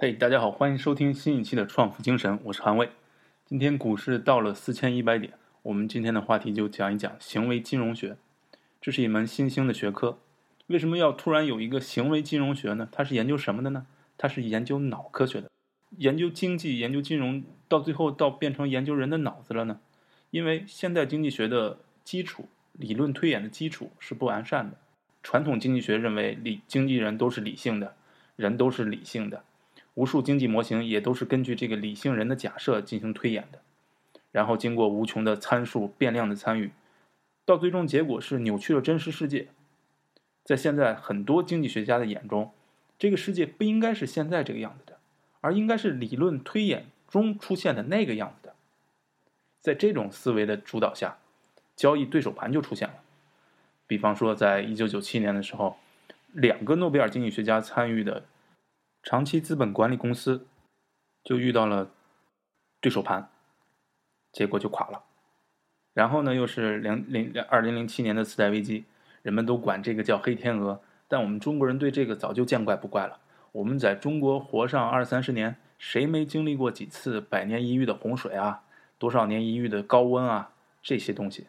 嘿，大家好，欢迎收听新一期的创富精神，我是韩卫。今天股市到了四千一百点，我们今天的话题就讲一讲行为金融学。这是一门新兴的学科。为什么要突然有一个行为金融学呢？它是研究什么的呢？它是研究脑科学的。研究经济、研究金融，到最后到变成研究人的脑子了呢？因为现代经济学的基础理论推演的基础是不完善的。传统经济学认为理经纪人都是理性的，人都是理性的。无数经济模型也都是根据这个理性人的假设进行推演的，然后经过无穷的参数变量的参与，到最终结果是扭曲了真实世界。在现在很多经济学家的眼中，这个世界不应该是现在这个样子的，而应该是理论推演中出现的那个样子的。在这种思维的主导下，交易对手盘就出现了。比方说，在一九九七年的时候，两个诺贝尔经济学家参与的。长期资本管理公司就遇到了对手盘，结果就垮了。然后呢，又是零零二零零七年的次贷危机，人们都管这个叫黑天鹅，但我们中国人对这个早就见怪不怪了。我们在中国活上二三十年，谁没经历过几次百年一遇的洪水啊？多少年一遇的高温啊？这些东西，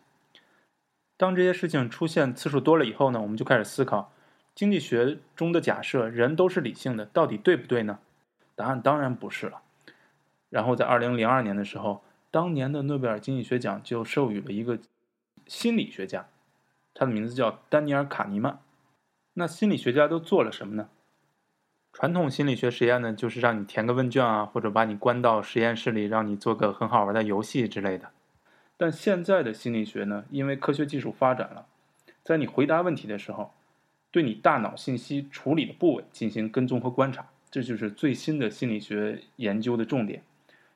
当这些事情出现次数多了以后呢，我们就开始思考。经济学中的假设，人都是理性的，到底对不对呢？答案当然不是了。然后在二零零二年的时候，当年的诺贝尔经济学奖就授予了一个心理学家，他的名字叫丹尼尔·卡尼曼。那心理学家都做了什么呢？传统心理学实验呢，就是让你填个问卷啊，或者把你关到实验室里，让你做个很好玩的游戏之类的。但现在的心理学呢，因为科学技术发展了，在你回答问题的时候。对你大脑信息处理的部位进行跟踪和观察，这就是最新的心理学研究的重点。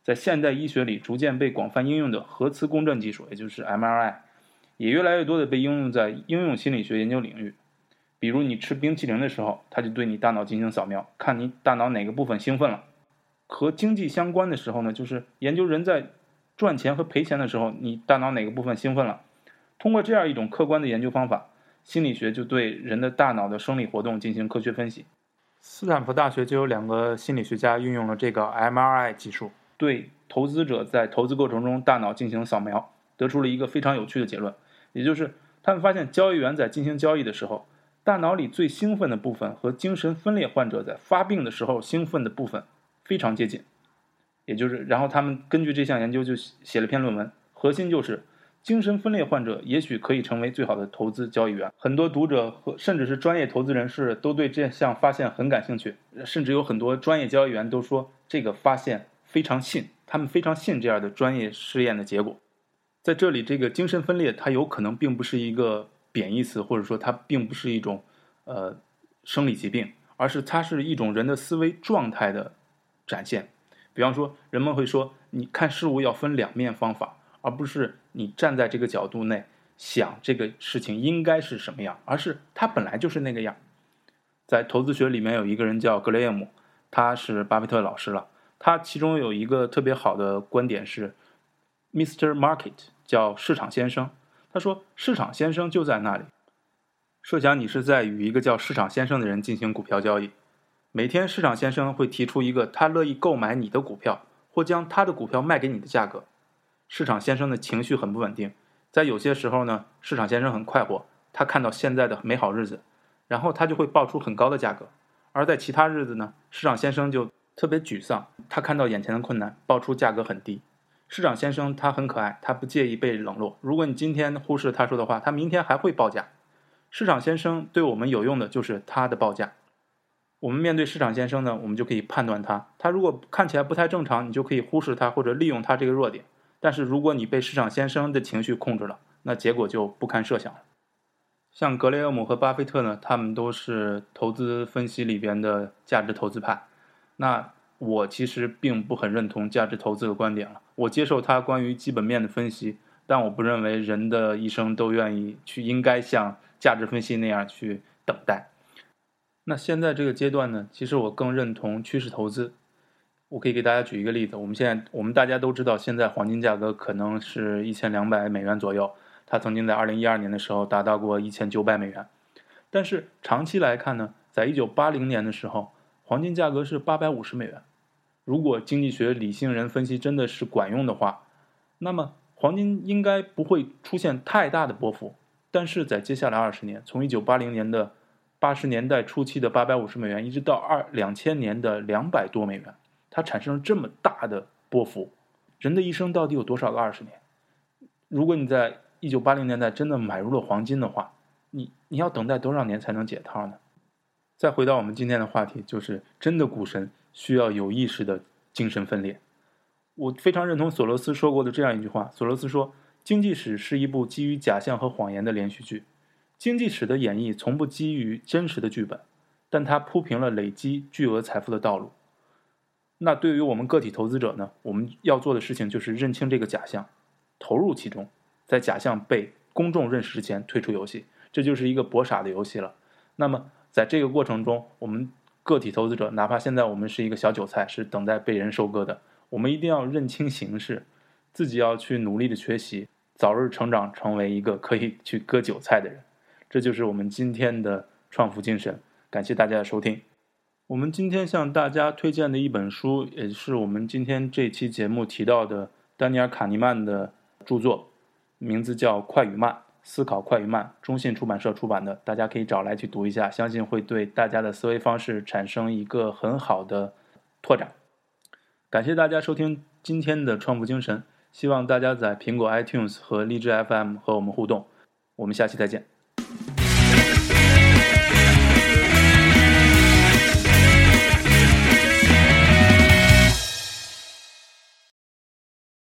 在现代医学里逐渐被广泛应用的核磁共振技术，也就是 MRI，也越来越多的被应用在应用心理学研究领域。比如你吃冰淇淋的时候，它就对你大脑进行扫描，看你大脑哪个部分兴奋了。和经济相关的时候呢，就是研究人在赚钱和赔钱的时候，你大脑哪个部分兴奋了。通过这样一种客观的研究方法。心理学就对人的大脑的生理活动进行科学分析。斯坦福大学就有两个心理学家运用了这个 MRI 技术，对投资者在投资过程中大脑进行扫描，得出了一个非常有趣的结论，也就是他们发现交易员在进行交易的时候，大脑里最兴奋的部分和精神分裂患者在发病的时候兴奋的部分非常接近。也就是，然后他们根据这项研究就写了篇论文，核心就是。精神分裂患者也许可以成为最好的投资交易员。很多读者和甚至是专业投资人士都对这项发现很感兴趣，甚至有很多专业交易员都说这个发现非常信，他们非常信这样的专业试验的结果。在这里，这个精神分裂它有可能并不是一个贬义词，或者说它并不是一种呃生理疾病，而是它是一种人的思维状态的展现。比方说，人们会说，你看事物要分两面方法。而不是你站在这个角度内想这个事情应该是什么样，而是它本来就是那个样。在投资学里面有一个人叫格雷厄姆，他是巴菲特老师了。他其中有一个特别好的观点是，Mr. Market 叫市场先生。他说市场先生就在那里。设想你是在与一个叫市场先生的人进行股票交易，每天市场先生会提出一个他乐意购买你的股票或将他的股票卖给你的价格。市场先生的情绪很不稳定，在有些时候呢，市场先生很快活，他看到现在的美好日子，然后他就会报出很高的价格；而在其他日子呢，市场先生就特别沮丧，他看到眼前的困难，报出价格很低。市场先生他很可爱，他不介意被冷落。如果你今天忽视他说的话，他明天还会报价。市场先生对我们有用的就是他的报价。我们面对市场先生呢，我们就可以判断他，他如果看起来不太正常，你就可以忽视他或者利用他这个弱点。但是如果你被市场先生的情绪控制了，那结果就不堪设想了。像格雷厄姆和巴菲特呢，他们都是投资分析里边的价值投资派。那我其实并不很认同价值投资的观点了。我接受他关于基本面的分析，但我不认为人的一生都愿意去应该像价值分析那样去等待。那现在这个阶段呢，其实我更认同趋势投资。我可以给大家举一个例子，我们现在我们大家都知道，现在黄金价格可能是一千两百美元左右，它曾经在二零一二年的时候达到过一千九百美元。但是长期来看呢，在一九八零年的时候，黄金价格是八百五十美元。如果经济学理性人分析真的是管用的话，那么黄金应该不会出现太大的波幅。但是在接下来二十年，从一九八零年的八十年代初期的八百五十美元，一直到二两千年的两百多美元，它产生了这么大的波幅。人的一生到底有多少个二十年？如果你在一九八零年代真的买入了黄金的话，你你要等待多少年才能解套呢？再回到我们今天的话题，就是真的股神需要有意识的精神分裂。我非常认同索罗斯说过的这样一句话：索罗斯说，经济史是一部基于假象和谎言的连续剧。经济史的演绎从不基于真实的剧本，但它铺平了累积巨额财富的道路。那对于我们个体投资者呢？我们要做的事情就是认清这个假象，投入其中，在假象被公众认识之前退出游戏，这就是一个博傻的游戏了。那么在这个过程中，我们个体投资者，哪怕现在我们是一个小韭菜，是等待被人收割的，我们一定要认清形势，自己要去努力的学习，早日成长成为一个可以去割韭菜的人。这就是我们今天的创富精神。感谢大家的收听。我们今天向大家推荐的一本书，也是我们今天这期节目提到的丹尼尔·卡尼曼的著作，名字叫《快与慢：思考快与慢》，中信出版社出版的，大家可以找来去读一下，相信会对大家的思维方式产生一个很好的拓展。感谢大家收听今天的创富精神，希望大家在苹果 iTunes 和荔枝 FM 和我们互动。我们下期再见。